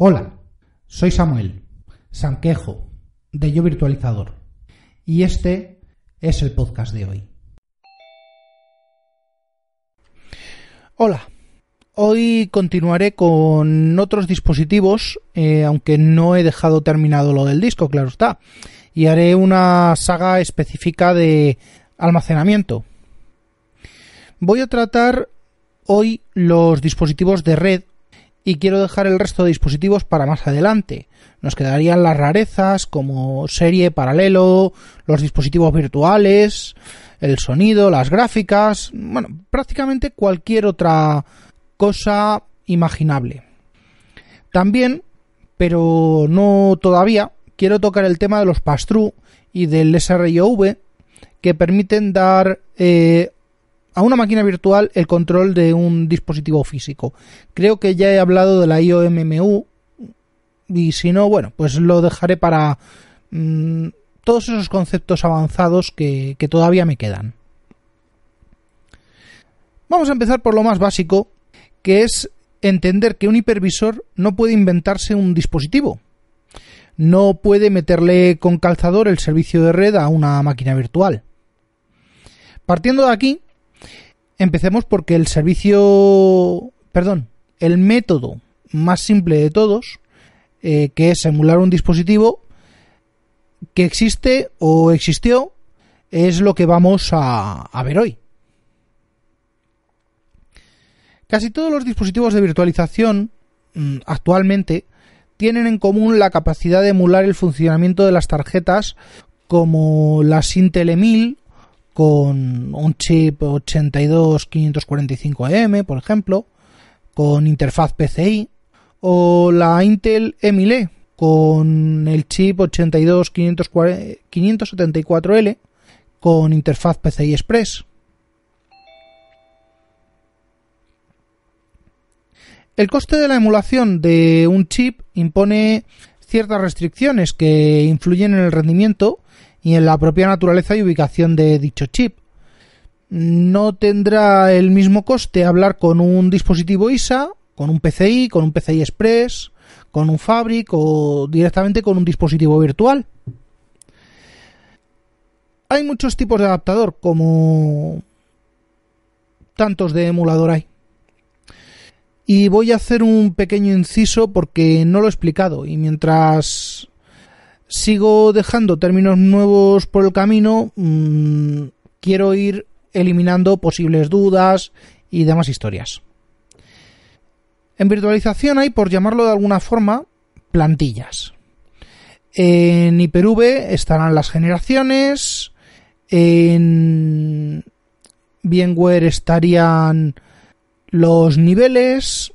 Hola, soy Samuel Sanquejo de Yo Virtualizador y este es el podcast de hoy. Hola, hoy continuaré con otros dispositivos, eh, aunque no he dejado terminado lo del disco, claro está, y haré una saga específica de almacenamiento. Voy a tratar hoy los dispositivos de red y quiero dejar el resto de dispositivos para más adelante. Nos quedarían las rarezas como serie paralelo, los dispositivos virtuales, el sonido, las gráficas, bueno, prácticamente cualquier otra cosa imaginable. También, pero no todavía, quiero tocar el tema de los pass-through y del SRIOV que permiten dar eh, a una máquina virtual el control de un dispositivo físico. Creo que ya he hablado de la IOMMU y si no, bueno, pues lo dejaré para mm, todos esos conceptos avanzados que, que todavía me quedan. Vamos a empezar por lo más básico, que es entender que un hipervisor no puede inventarse un dispositivo. No puede meterle con calzador el servicio de red a una máquina virtual. Partiendo de aquí, Empecemos porque el servicio, perdón, el método más simple de todos, eh, que es emular un dispositivo que existe o existió, es lo que vamos a, ver hoy. Casi todos los dispositivos de virtualización mm, actualmente tienen en común la capacidad de emular el funcionamiento de las tarjetas como las Intel E1000 con un chip 82545M, por ejemplo, con interfaz PCI, o la Intel E1000E con el chip 82574L con interfaz PCI Express. El coste de la emulación de un chip impone ciertas restricciones que influyen en el rendimiento y en la propia naturaleza y ubicación de dicho chip. No tendrá el mismo coste hablar con un dispositivo ISA, con un PCI, con un PCI Express, con un Fabric o directamente con un dispositivo virtual. Hay muchos tipos de adaptador, como tantos de emulador hay. Y voy a hacer un pequeño inciso porque no lo he explicado y mientras sigo dejando términos nuevos por el camino, mm, quiero ir eliminando posibles dudas y demás historias. En virtualización hay, por llamarlo de alguna forma, plantillas. En Hyper-V estarán las generaciones, en VMware estarían los niveles,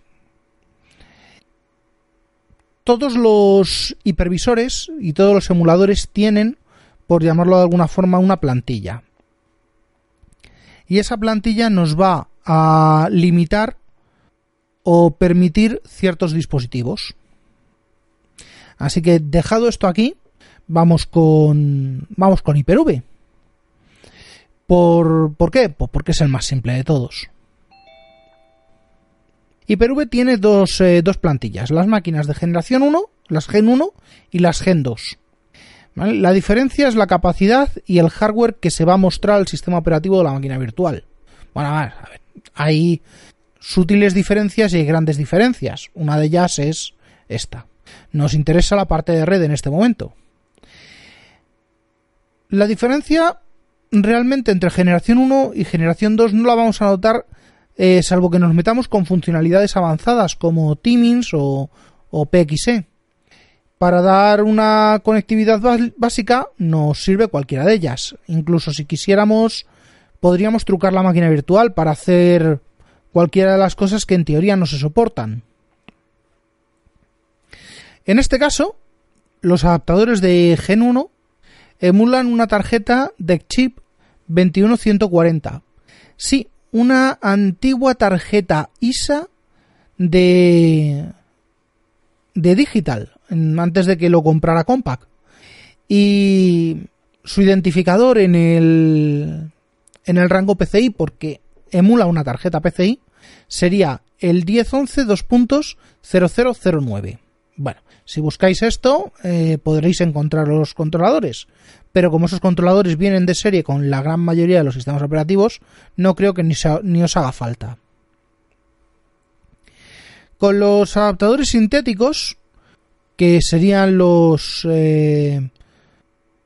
todos los hipervisores y todos los emuladores tienen, por llamarlo de alguna forma, una plantilla. Y esa plantilla nos va a limitar o permitir ciertos dispositivos. Así que dejado esto aquí, vamos con vamos con Hyper-V. ¿Por, ¿Por qué? Pues porque es el más simple de todos. Hyper-V tiene dos, eh, dos, plantillas, las máquinas de generación 1, las Gen 1 y las Gen 2. La diferencia es la capacidad y el hardware que se va a mostrar al sistema operativo de la máquina virtual. Bueno, a ver, hay sutiles diferencias y hay grandes diferencias. Una de ellas es esta. Nos interesa la parte de red en este momento. La diferencia realmente entre generación 1 y generación 2 no la vamos a notar eh, salvo que nos metamos con funcionalidades avanzadas como Teamings o, PXE. Para dar una conectividad básica nos sirve cualquiera de ellas. Incluso si quisiéramos, podríamos trucar la máquina virtual para hacer cualquiera de las cosas que en teoría no se soportan. En este caso, los adaptadores de Gen 1 emulan una tarjeta de chip 21140. Sí, una antigua tarjeta ISA de de digital antes de que lo comprara Compaq. Y su identificador en el en el rango PCI porque emula una tarjeta PCI sería el 1011 2.0009 bueno si buscáis esto eh, podréis encontrar los controladores. Pero como esos controladores vienen de serie con la gran mayoría de los sistemas operativos no creo que ni, os haga falta. Con los adaptadores sintéticos que serían los eh,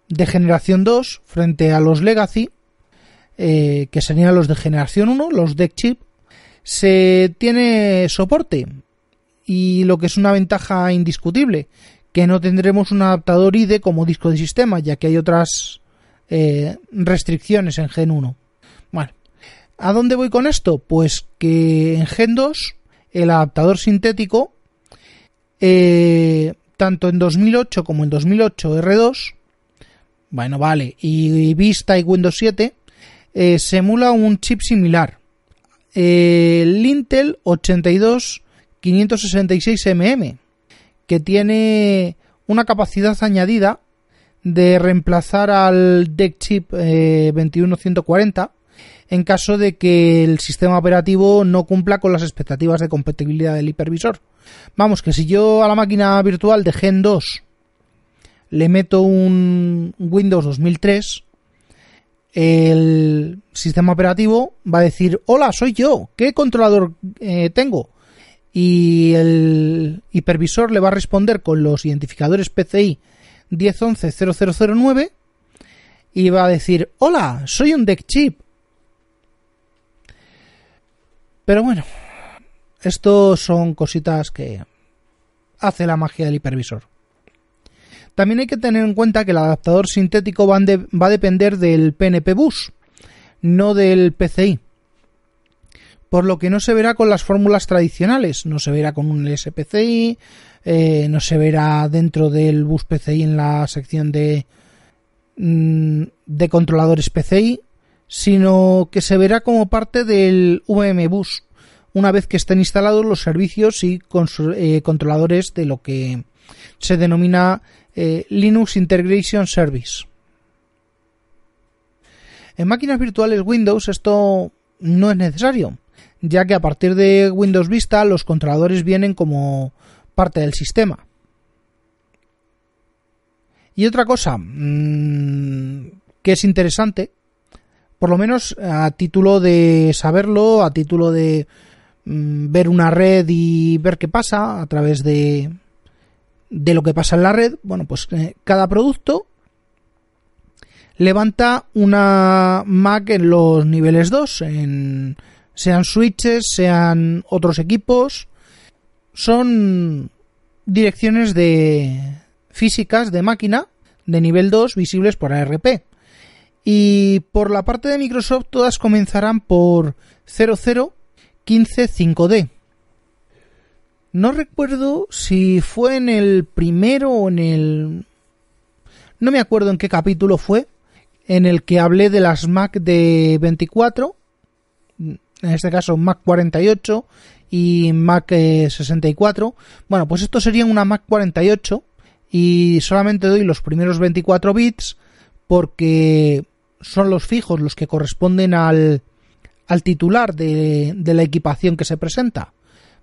de generación 2 frente a los Legacy, eh, que serían los de generación 1, los deck chip, se tiene soporte y lo que es una ventaja indiscutible, que no tendremos un adaptador IDE como disco de sistema, ya que hay otras eh, restricciones en Gen 1. Bueno, ¿a dónde voy con esto? Pues que en Gen 2 el adaptador sintético eh, tanto en 2008 como en 2008 R2, bueno, vale, y Vista y Windows 7, eh, se emula un chip similar. el Intel 82566MM, que tiene una capacidad añadida de reemplazar al deck chip 21140 eh, en caso de que el sistema operativo no cumpla con las expectativas de compatibilidad del hipervisor. Vamos, que si yo a la máquina virtual de Gen 2 le meto un Windows 2003, el sistema operativo va a decir, hola, soy yo, ¿qué controlador eh, tengo? Y el hipervisor le va a responder con los identificadores PCI 10110009 y va a decir, hola, soy un deck chip. Pero bueno, esto son cositas que hace la magia del hipervisor. También hay que tener en cuenta que el adaptador sintético va, a depender del PNP bus, no del PCI. Por lo que no se verá con las fórmulas tradicionales, no se verá con un SPCI, eh, no se verá dentro del bus PCI en la sección de, mm, de controladores PCI, sino que se verá como parte del VM bus. Una vez que estén instalados los servicios y eh, controladores de lo que se denomina eh, Linux Integration Service. En máquinas virtuales Windows esto no es necesario, ya que a partir de Windows Vista los controladores vienen como parte del sistema. Y otra cosa mm, que es interesante, por lo menos a título de saberlo, a título de Mm, ver una red y ver qué pasa a través de, de lo que pasa en la red. Bueno, pues eh, cada producto levanta una Mac en los niveles 2, en, sean switches, sean otros equipos. Son direcciones de físicas de máquina de nivel 2 visibles por ARP. Y por la parte de Microsoft todas comenzarán por 00 15.5D. No recuerdo si fue en el primero o en el... No me acuerdo en qué capítulo fue, en el que hablé de las Mac de 24, en este caso Mac 48 y Mac 64. Eh, bueno, pues esto sería una Mac 48 y solamente doy los primeros 24 bits porque son los fijos los que corresponden al, al titular de, la equipación que se presenta.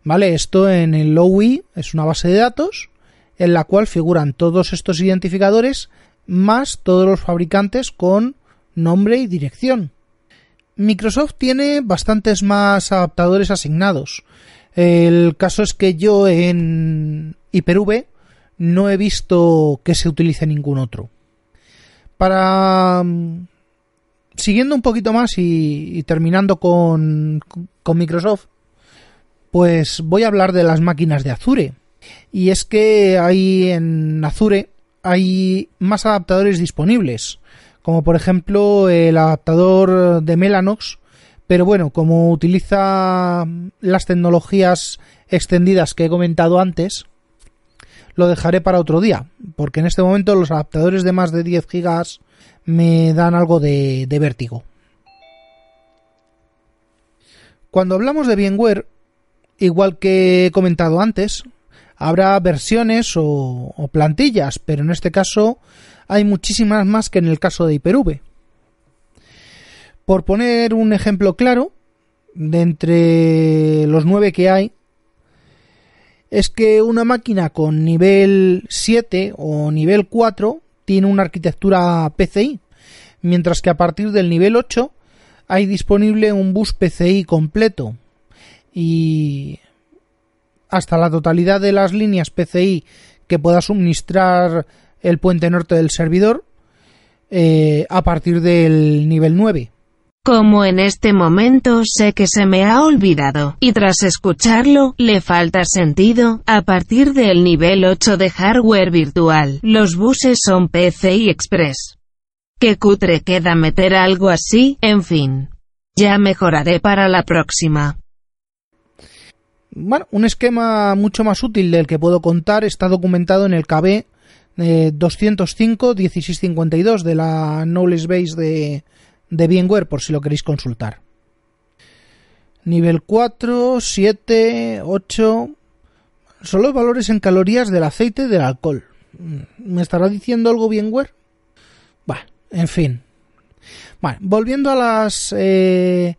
¿Vale? Esto en el OUI es una base de datos en la cual figuran todos estos identificadores más todos los fabricantes con nombre y dirección. Microsoft tiene bastantes más adaptadores asignados. El caso es que yo en Hyper-V no he visto que se utilice ningún otro. Para siguiendo un poquito más y, terminando con, con, Microsoft, pues voy a hablar de las máquinas de Azure. Y es que hay en Azure hay más adaptadores disponibles, como por ejemplo el adaptador de Mellanox, pero bueno, como utiliza las tecnologías extendidas que he comentado antes, lo dejaré para otro día, porque en este momento los adaptadores de más de 10 gigas me dan algo de, de vértigo. Cuando hablamos de VMware, igual que he comentado antes, habrá versiones o, plantillas, pero en este caso hay muchísimas más que en el caso de Hyper-V. Por poner un ejemplo claro, de entre los nueve que hay, es que una máquina con nivel 7 o nivel 4 tiene una arquitectura PCI, mientras que a partir del nivel 8 hay disponible un bus PCI completo y hasta la totalidad de las líneas PCI que pueda suministrar el puente norte del servidor eh, a partir del nivel 9. Como en este momento sé que se me ha olvidado, y tras escucharlo, le falta sentido, a partir del nivel 8 de hardware virtual, los buses son PCI Express. Qué cutre queda meter algo así, en fin. Ya mejoraré para la próxima. Bueno, un esquema mucho más útil del que puedo contar está documentado en el KB eh, 205-1652 de la Knowledge Base de, de VMware por si lo queréis consultar. Nivel 4, 7, 8. Son los valores en calorías del aceite y del alcohol. ¿Me estará diciendo algo VMware? Bueno, en fin. Bueno, volviendo a las eh,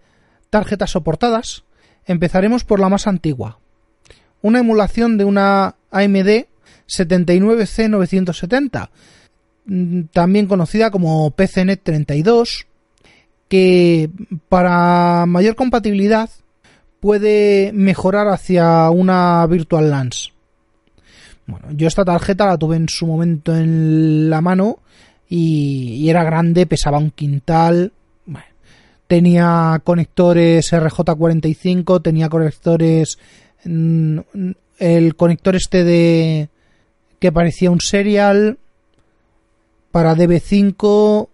tarjetas soportadas, empezaremos por la más antigua. Una emulación de una AMD 79C970, también conocida como PCNet 32, que para mayor compatibilidad puede mejorar hacia una Virtual LANs. Bueno, yo esta tarjeta la tuve en su momento en la mano y era grande, pesaba un quintal. Tenía conectores RJ45, tenía conectores. Mm, el conector este de. que parecía un serial. Para DB5.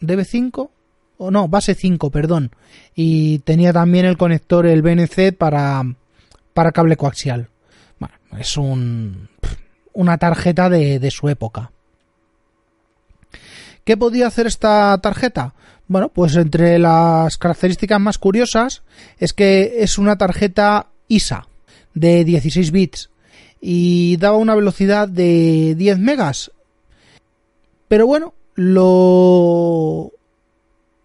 ¿DB5? O no, base 5, perdón. Y tenía también el conector, el BNC, para, para cable coaxial. Bueno, es un, una tarjeta de, de su época. ¿Qué podía hacer esta tarjeta? Bueno, pues entre las características más curiosas es que es una tarjeta ISA de 16 bits y daba una velocidad de 10 megas. Pero bueno, lo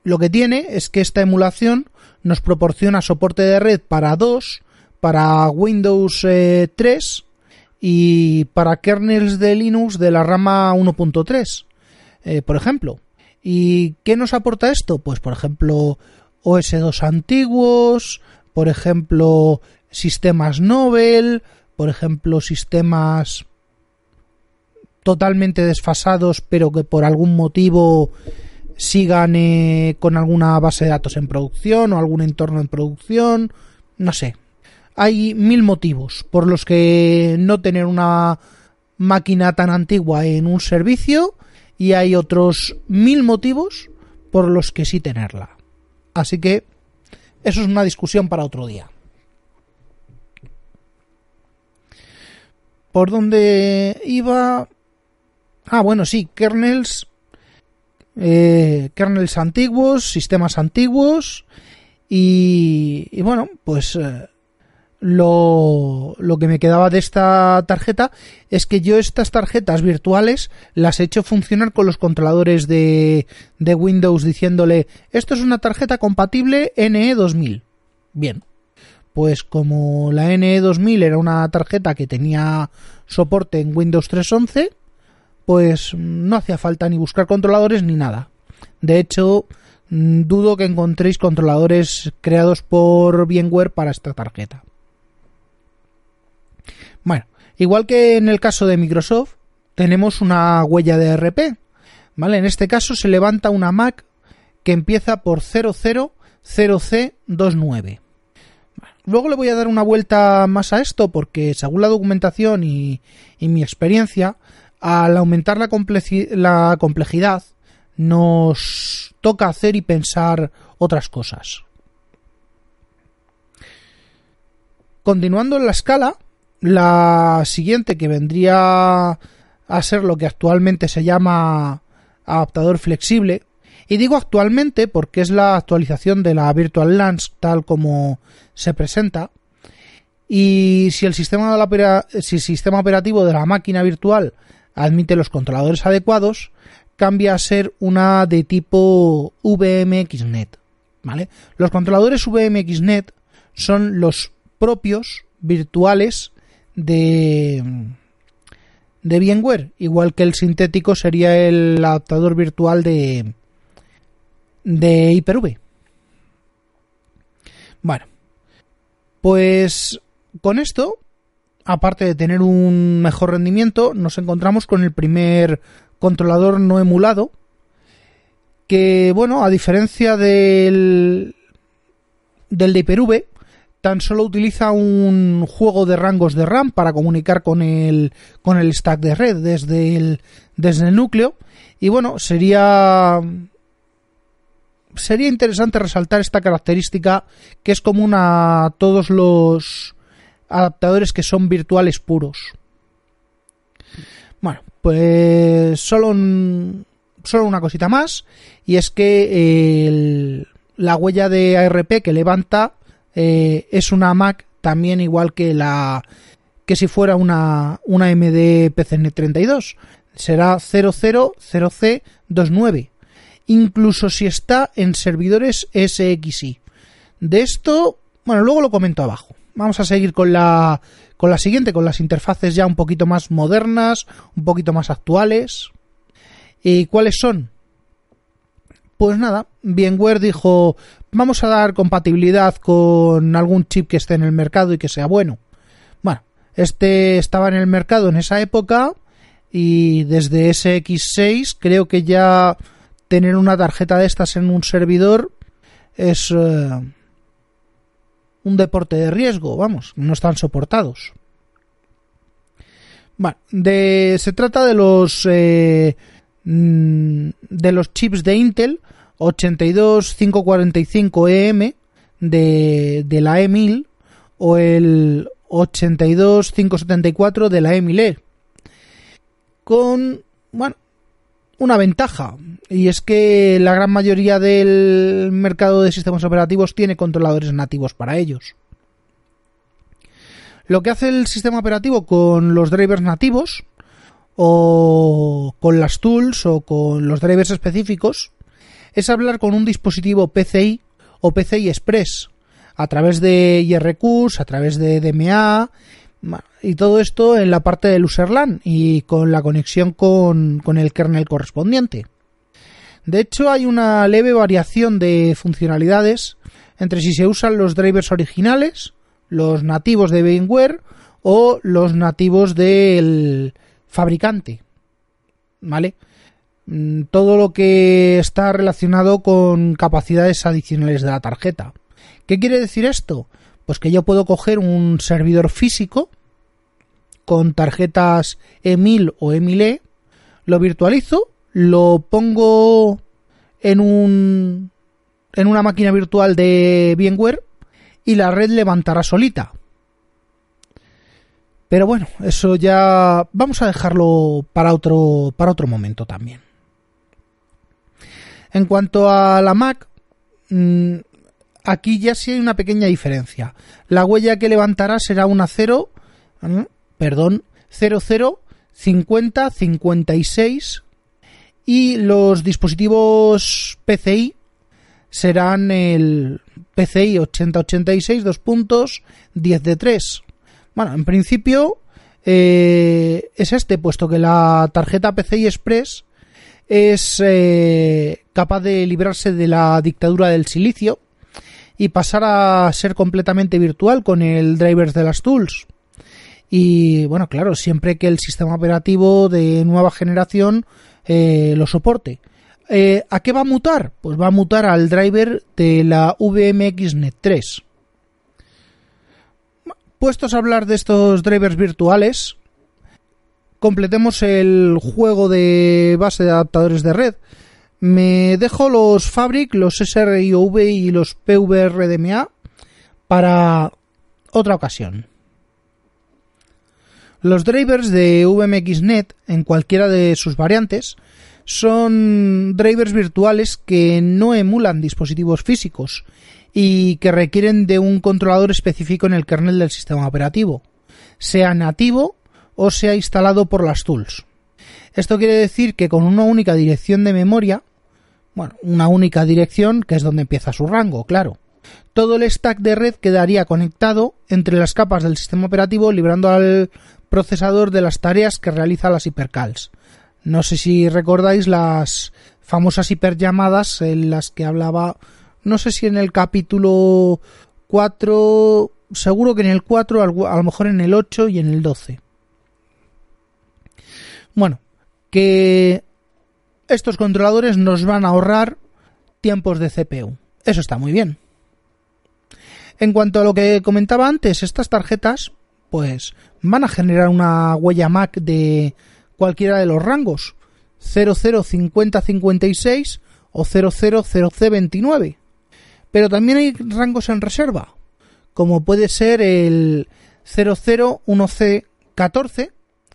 lo que tiene es que esta emulación nos proporciona soporte de red para 2, para Windows eh, 3 y para kernels de Linux de la rama 1.3, eh, por ejemplo. ¿Y qué nos aporta esto? Pues, por ejemplo, OS2 antiguos, por ejemplo, sistemas Nobel, por ejemplo, sistemas totalmente desfasados, pero que por algún motivo sigan eh, con alguna base de datos en producción o algún entorno en producción, no sé. Hay mil motivos por los que no tener una máquina tan antigua en un servicio y hay otros mil motivos por los que sí tenerla. Así que eso es una discusión para otro día. ¿Por dónde iba? Ah, bueno, sí, kernels eh, kernels antiguos, sistemas antiguos y, y bueno, pues eh, lo, que me quedaba de esta tarjeta es que yo estas tarjetas virtuales las he hecho funcionar con los controladores de, de Windows diciéndole esto es una tarjeta compatible NE 2000. Bien, pues como la NE 2000 era una tarjeta que tenía soporte en Windows 3.11, pues no hacía falta ni buscar controladores ni nada. De hecho, mm, dudo que encontréis controladores creados por VMware para esta tarjeta. Bueno, igual que en el caso de Microsoft, tenemos una huella de RP. ¿Vale? En este caso se levanta una Mac que empieza por 000C29. Luego le voy a dar una vuelta más a esto porque según la documentación y, y mi experiencia, al aumentar la, la complejidad, nos toca hacer y pensar otras cosas. Continuando en la escala, La siguiente que vendría a ser lo que actualmente se llama adaptador flexible. Y digo actualmente porque es la actualización de la Virtual LANs tal como se presenta. Y si el sistema, si el sistema operativo de la máquina virtual admite los controladores adecuados, cambia a ser una de tipo VMXNet. ¿vale? Los controladores VMXNet son los propios virtuales de, de VMware, igual que el sintético sería el adaptador virtual de, de Hyper-V. Bueno, pues con esto, aparte de tener un mejor rendimiento, nos encontramos con el primer controlador no emulado, que bueno, a diferencia del del de Hyper-V, tan solo utiliza un juego de rangos de RAM para comunicar con el, con el stack de red desde el, desde el núcleo. Y bueno, sería, sería interesante resaltar esta característica que es común a todos los adaptadores que son virtuales puros. Bueno, pues solo, solo una cosita más y es que la huella de ARP que levanta eh, es una Mac también igual que la que si fuera una, una MD PCN32 será 000C29 incluso si está en servidores SXI de esto bueno luego lo comento abajo. Vamos a seguir con la con la siguiente con las interfaces ya un poquito más modernas un poquito más actuales. Y cuáles son pues nada, VMware dijo, vamos a dar compatibilidad con algún chip que esté en el mercado y que sea bueno. Bueno, este estaba en el mercado en esa época y desde SX6 creo que ya tener una tarjeta de estas en un servidor es eh, un deporte de riesgo, vamos, no están soportados. Bueno, de, se trata de los eh, mm, de los chips de Intel 82545EM de, de la E1000 o el 82574 de la E1000E. Con, bueno, una ventaja, y es que la gran mayoría del mercado de sistemas operativos tiene controladores nativos para ellos. Lo que hace el sistema operativo con los drivers nativos, o con las tools, o con los drivers específicos, es hablar con un dispositivo PCI o PCI Express a través de IRQs, a través de DMA y todo esto en la parte del userLAN y con la conexión con, con el kernel correspondiente. De hecho, hay una leve variación de funcionalidades entre si se usan los drivers originales, los nativos de VMware o los nativos del fabricante. ¿Vale? Mm, todo lo que está relacionado con capacidades adicionales de la tarjeta. ¿Qué quiere decir esto? Pues que yo puedo coger un servidor físico con tarjetas E1000 o E1000E, lo virtualizo, lo pongo en un en una máquina virtual de VMware y la red levantará solita. Pero bueno, eso ya vamos a dejarlo para otro para otro momento también. En cuanto a la Mac, mm, aquí ya sí hay una pequeña diferencia. La huella que levantará será una 0, mm, perdón, 00 50 56 y los dispositivos PCI serán el PCI 8086 dos puntos 10 de 3. Bueno, en principio eh, es este, puesto que la tarjeta PCI Express es eh, capaz de librarse de la dictadura del silicio y pasar a ser completamente virtual con el drivers de las tools. Y bueno, claro, siempre que el sistema operativo de nueva generación eh, lo soporte. Eh, ¿A qué va a mutar? Pues va a mutar al driver de la VMXNet 3. Puestos a hablar de estos drivers virtuales, completemos el juego de base de adaptadores de red. Me dejo los Fabric, los SRIOV y los PVRDMA para otra ocasión. Los drivers de VMXNet, en cualquiera de sus variantes, son drivers virtuales que no emulan dispositivos físicos y que requieren de un controlador específico en el kernel del sistema operativo, sea nativo o sea instalado por las tools. Esto quiere decir que con una única dirección de memoria, bueno, una única dirección que es donde empieza su rango, claro, todo el stack de red quedaría conectado entre las capas del sistema operativo librando al procesador de las tareas que realiza las hipercalls. No sé si recordáis las famosas hiperllamadas en las que hablaba, no sé si en el capítulo 4, seguro que en el 4, a lo mejor en el 8 y en el 12. Bueno, que estos controladores nos van a ahorrar tiempos de CPU. Eso está muy bien. En cuanto a lo que comentaba antes, estas tarjetas pues van a generar una huella MAC de cualquiera de los rangos 005056 o 000029. Pero también hay rangos en reserva, como puede ser el 001C14,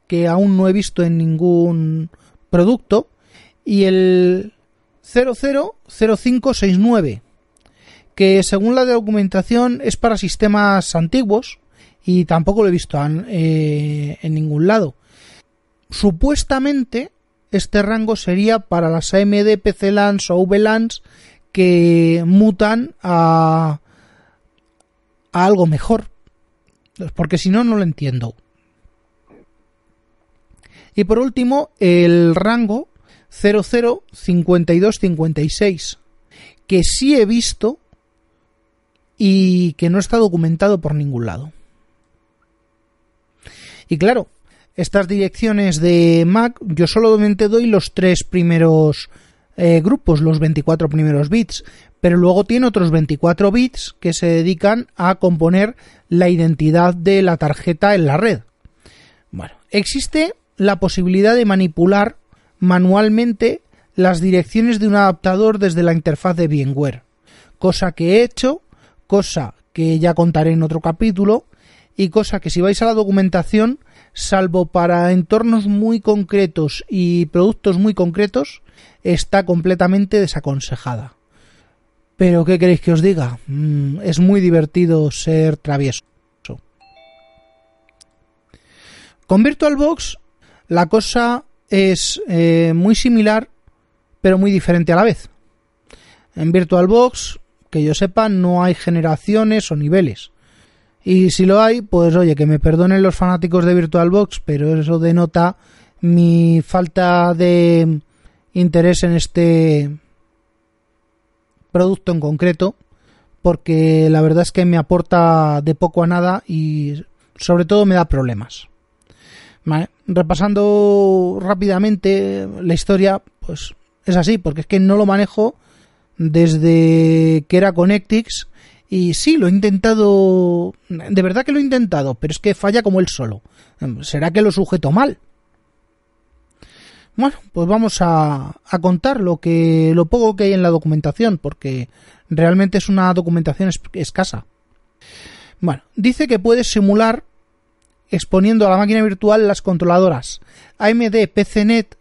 que aún no he visto en ningún producto, y el 000569, que según la documentación es para sistemas antiguos y tampoco lo he visto eh, en ningún lado. Supuestamente este rango sería para las AMD PC LANs o VLANs que mutan a, a algo mejor. Porque si no, no lo entiendo. Y por último, el rango 005256, que sí he visto y que no está documentado por ningún lado. Y claro, estas direcciones de Mac yo solamente doy los tres primeros eh, grupos, los 24 primeros bits, pero luego tiene otros 24 bits que se dedican a componer la identidad de la tarjeta en la red. Bueno, existe la posibilidad de manipular manualmente las direcciones de un adaptador desde la interfaz de VMware, cosa que he hecho, cosa que ya contaré en otro capítulo, y cosa que si vais a la documentación, salvo para entornos muy concretos y productos muy concretos, está completamente desaconsejada. Pero ¿qué queréis que os diga? Mm, es muy divertido ser travieso. Con VirtualBox la cosa es eh, muy similar, pero muy diferente a la vez. En VirtualBox, que yo sepa, no hay generaciones o niveles. Y si lo hay, pues oye, que me perdonen los fanáticos de VirtualBox, pero eso denota mi falta de interés en este producto en concreto, porque la verdad es que me aporta de poco a nada y sobre todo me da problemas. Repasando rápidamente la historia, pues es así, porque es que no lo manejo desde que era Connectix y sí, lo he intentado, de verdad que lo he intentado, pero es que falla como él solo. ¿Será que lo sujeto mal? Bueno, pues vamos a, a, contar lo que lo poco que hay en la documentación, porque realmente es una documentación escasa. Bueno, dice que puede simular exponiendo a la máquina virtual las controladoras. AMD PCNet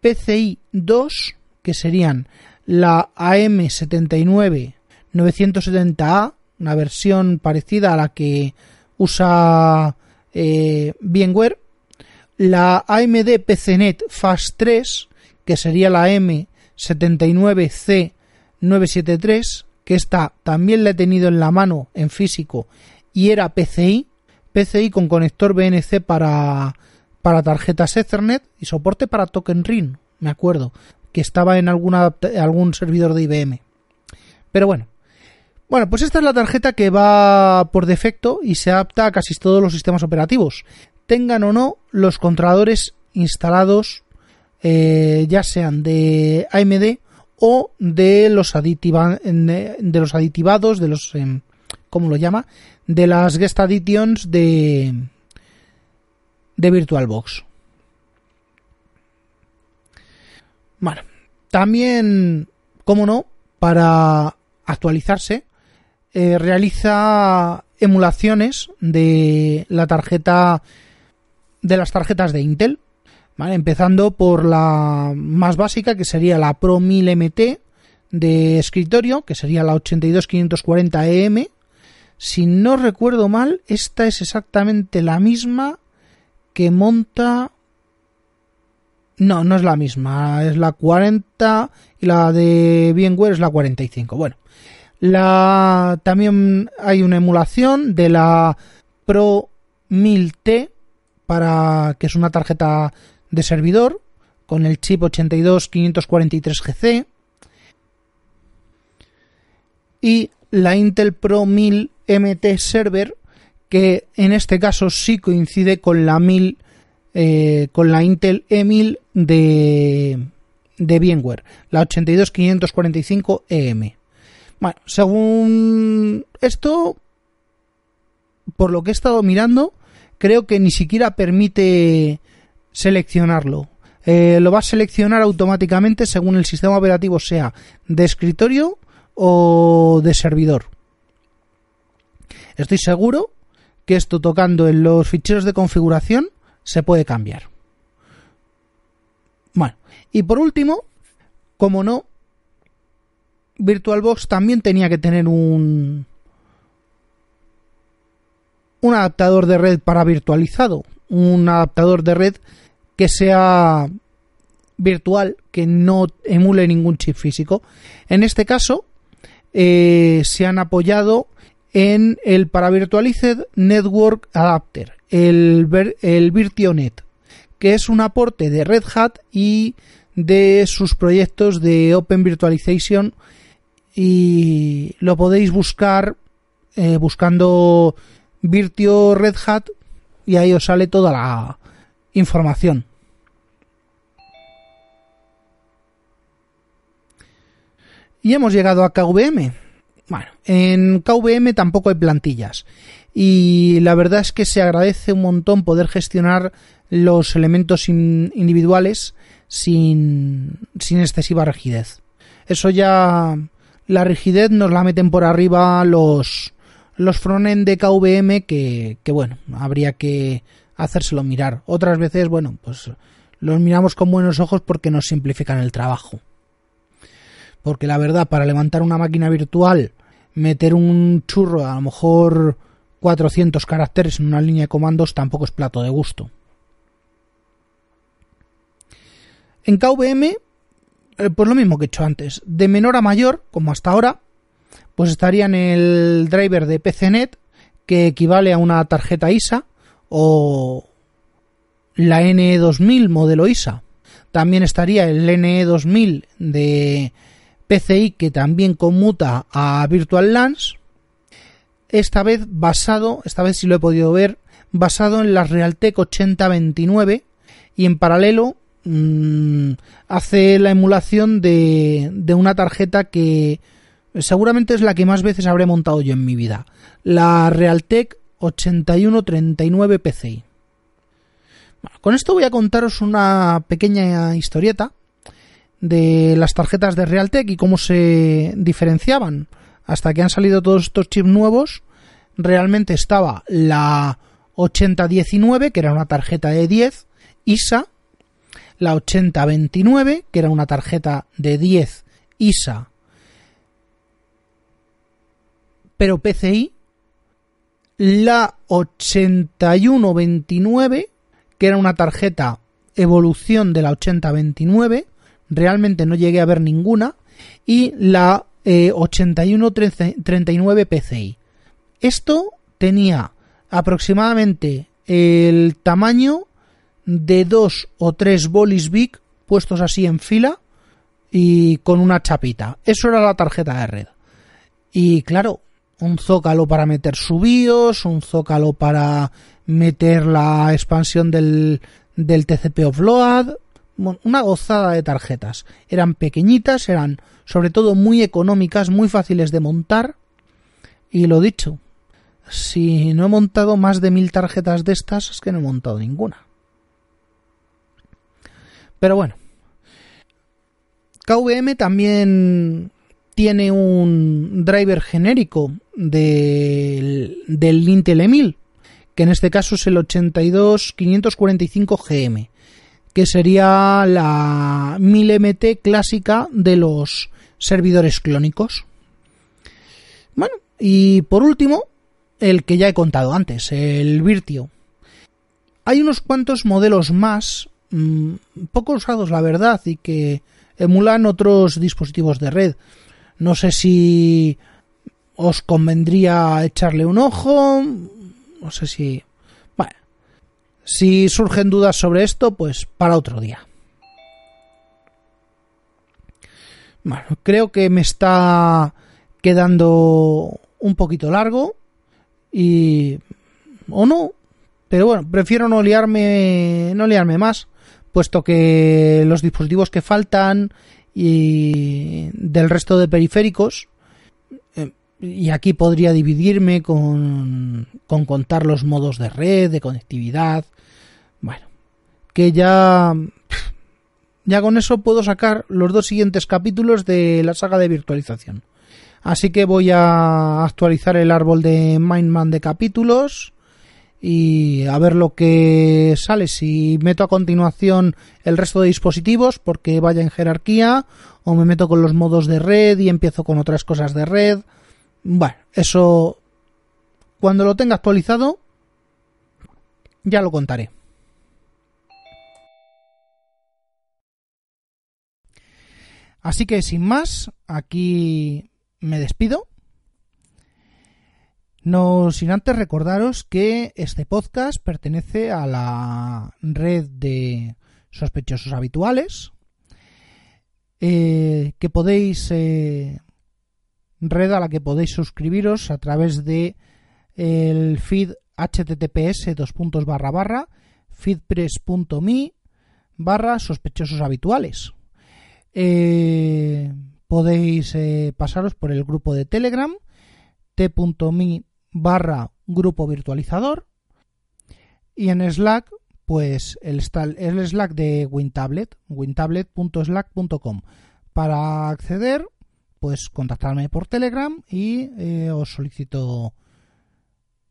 PCI 2, que serían la AM79 970A, una versión parecida a la que usa eh, la AMD PCNet Fast 3, que sería la M79C973, que esta también la he tenido en la mano en físico y era PCI, PCI con conector BNC para, para tarjetas Ethernet y soporte para Token Ring, me acuerdo, que estaba en algún servidor de IBM. Pero bueno. Bueno, pues esta es la tarjeta que va por defecto y se adapta a casi todos los sistemas operativos, tengan o no los controladores instalados, eh, ya sean de AMD o de los, de los aditivados, de los, em, ¿cómo lo llama? de las guest additions de, de VirtualBox. Bueno, también, como no, para actualizarse, eh, realiza emulaciones de la tarjeta de las tarjetas de Intel. ¿vale? Empezando por la más básica, que sería la Pro 1000 MT de escritorio, que sería la 82540EM. E si no recuerdo mal, esta es exactamente la misma que monta... No, no es la misma, es la 40 y la de VMware es la 45. Bueno, la también hay una emulación de la Pro 1000T para que es una tarjeta de servidor con el chip 82543GC y la Intel Pro 1000 MT Server que en este caso sí coincide con la 1000 eh, con la Intel E1000 de de VMware, la 82545EM. Bueno, según esto, por lo que he estado mirando, creo que ni siquiera permite seleccionarlo. Eh, lo va a seleccionar automáticamente según el sistema operativo sea de escritorio o de servidor. Estoy seguro que esto tocando en los ficheros de configuración se puede cambiar. Bueno, y por último, como no, VirtualBox también tenía que tener un un adaptador de red para virtualizado, un adaptador de red que sea virtual, que no emule ningún chip físico. En este caso, eh, se han apoyado en el para Virtualized Network Adapter, el, el Virtionet, que es un aporte de Red Hat y de sus proyectos de Open Virtualization y lo podéis buscar eh, buscando Virtio Red Hat y ahí os sale toda la, información. Y hemos llegado a KVM. Bueno, en KVM tampoco hay plantillas. Y la verdad es que se agradece un montón poder gestionar los elementos individuales sin, sin excesiva rigidez. Eso ya, la rigidez nos la meten por arriba los, los frontend de KVM que, que bueno, habría que hacérselo mirar. Otras veces, bueno, pues los miramos con buenos ojos porque nos simplifican el trabajo. Porque la verdad, para levantar una máquina virtual, meter un churro, a lo mejor 400 caracteres en una línea de comandos, tampoco es plato de gusto. En KVM, eh, pues lo mismo que he hecho antes. De menor a mayor, como hasta ahora, pues estaría en el driver de PCNet, que equivale a una tarjeta ISA, o la NE2000 modelo ISA. También estaría el NE2000 de PCI que también conmuta a Virtual LANs. Esta vez basado, esta vez si lo he podido ver, basado en la Realtek 8029 y en paralelo mmm, hace la emulación de, de una tarjeta que seguramente es la que más veces habré montado yo en mi vida. La Realtek 8139 PCI. con esto voy a contaros una pequeña historieta de las tarjetas de Realtek y cómo se diferenciaban. Hasta que han salido todos estos chips nuevos, realmente estaba la 8019, que era una tarjeta de 10, ISA, la 8029, que era una tarjeta de 10 ISA, pero PCI, la 8129, que era una tarjeta evolución de la 8029, realmente no llegué a ver ninguna, y la 8139 eh, PCI. Esto tenía aproximadamente el tamaño de dos o tres bolis big puestos así en fila y con una chapita. Eso era la tarjeta de red. Y claro, un zócalo para meter su BIOS, un zócalo para meter la expansión del, del TCP offload, una gozada de tarjetas. Eran pequeñitas, eran sobre todo muy económicas, muy fáciles de montar. Y lo dicho, si no he montado más de mil tarjetas de estas, es que no he montado ninguna. Pero bueno. KVM también tiene un driver genérico del, del Intel E1000 que en este caso es el 82545 GM, que sería la 1000MT clásica de los servidores clónicos. Bueno, y por último, el que ya he contado antes, el Virtio. Hay unos cuantos modelos más, mmm, poco usados la verdad, y que emulan otros dispositivos de red. No sé si os convendría echarle un ojo, no sé si... Si surgen dudas sobre esto, pues para otro día. Bueno, creo que me está quedando un poquito largo y o no, pero bueno, prefiero no liarme no liarme más, puesto que los dispositivos que faltan y del resto de periféricos eh, y aquí podría dividirme con, con contar los modos de red, de conectividad. Bueno, que ya ya con eso puedo sacar los dos siguientes capítulos de la saga de virtualización. Así que voy a actualizar el árbol de Mindman de capítulos y a ver lo que sale. Si meto a continuación el resto de dispositivos porque vaya en jerarquía o me meto con los modos de red y empiezo con otras cosas de red. Bueno, eso cuando lo tenga actualizado ya lo contaré. Así que sin más, aquí me despido. No sin antes recordaros que este podcast pertenece a la red de sospechosos habituales, eh, que podéis eh, red a la que podéis suscribiros a través de el feed https dos puntos barra barra feedpress.me barra sospechosos habituales. Eh, podéis eh, pasaros por el grupo de Telegram t.me barra grupo virtualizador y en Slack pues el, el Slack de WinTablet wintablet.slack.com para acceder pues contactarme por Telegram y eh, os solicito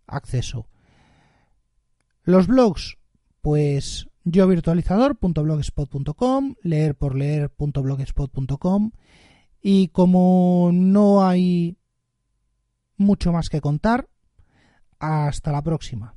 acceso los blogs pues yo virtualizador.blogspot.com, leer por leer.blogspot.com y como no hay mucho más que contar, hasta la próxima.